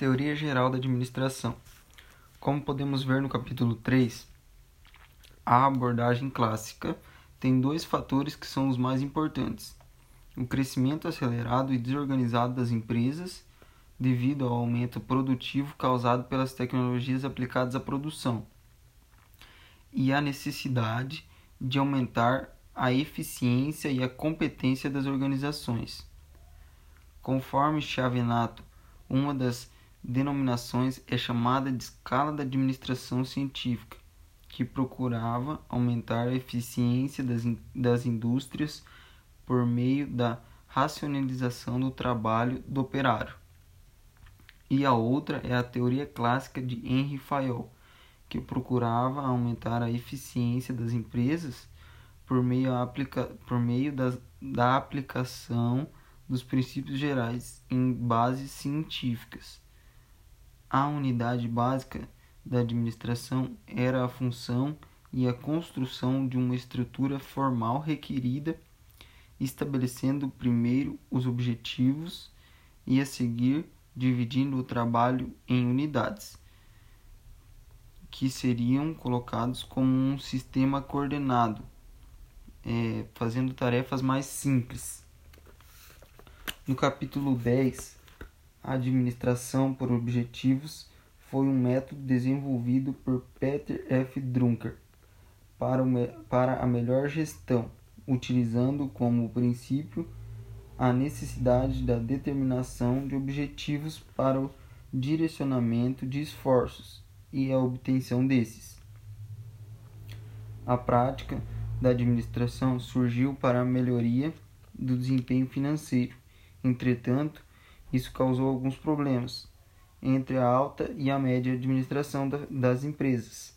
Teoria geral da administração. Como podemos ver no capítulo 3, a abordagem clássica tem dois fatores que são os mais importantes: o crescimento acelerado e desorganizado das empresas, devido ao aumento produtivo causado pelas tecnologias aplicadas à produção, e a necessidade de aumentar a eficiência e a competência das organizações. Conforme Chavenato, uma das denominações é chamada de escala da administração científica, que procurava aumentar a eficiência das, das indústrias por meio da racionalização do trabalho do operário. E a outra é a teoria clássica de Henry Fayol, que procurava aumentar a eficiência das empresas por meio, aplica, por meio das, da aplicação dos princípios gerais em bases científicas. A unidade básica da administração era a função e a construção de uma estrutura formal requerida, estabelecendo primeiro os objetivos e a seguir dividindo o trabalho em unidades, que seriam colocados como um sistema coordenado, é, fazendo tarefas mais simples. No capítulo 10, a administração por objetivos foi um método desenvolvido por Peter F. Drucker para, para a melhor gestão, utilizando como princípio a necessidade da determinação de objetivos para o direcionamento de esforços e a obtenção desses. A prática da administração surgiu para a melhoria do desempenho financeiro. Entretanto, isso causou alguns problemas entre a alta e a média administração das empresas,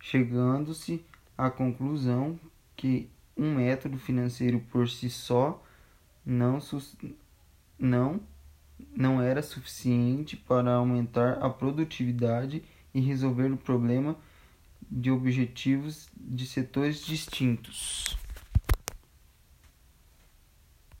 chegando-se à conclusão que um método financeiro por si só não, não, não era suficiente para aumentar a produtividade e resolver o problema de objetivos de setores distintos.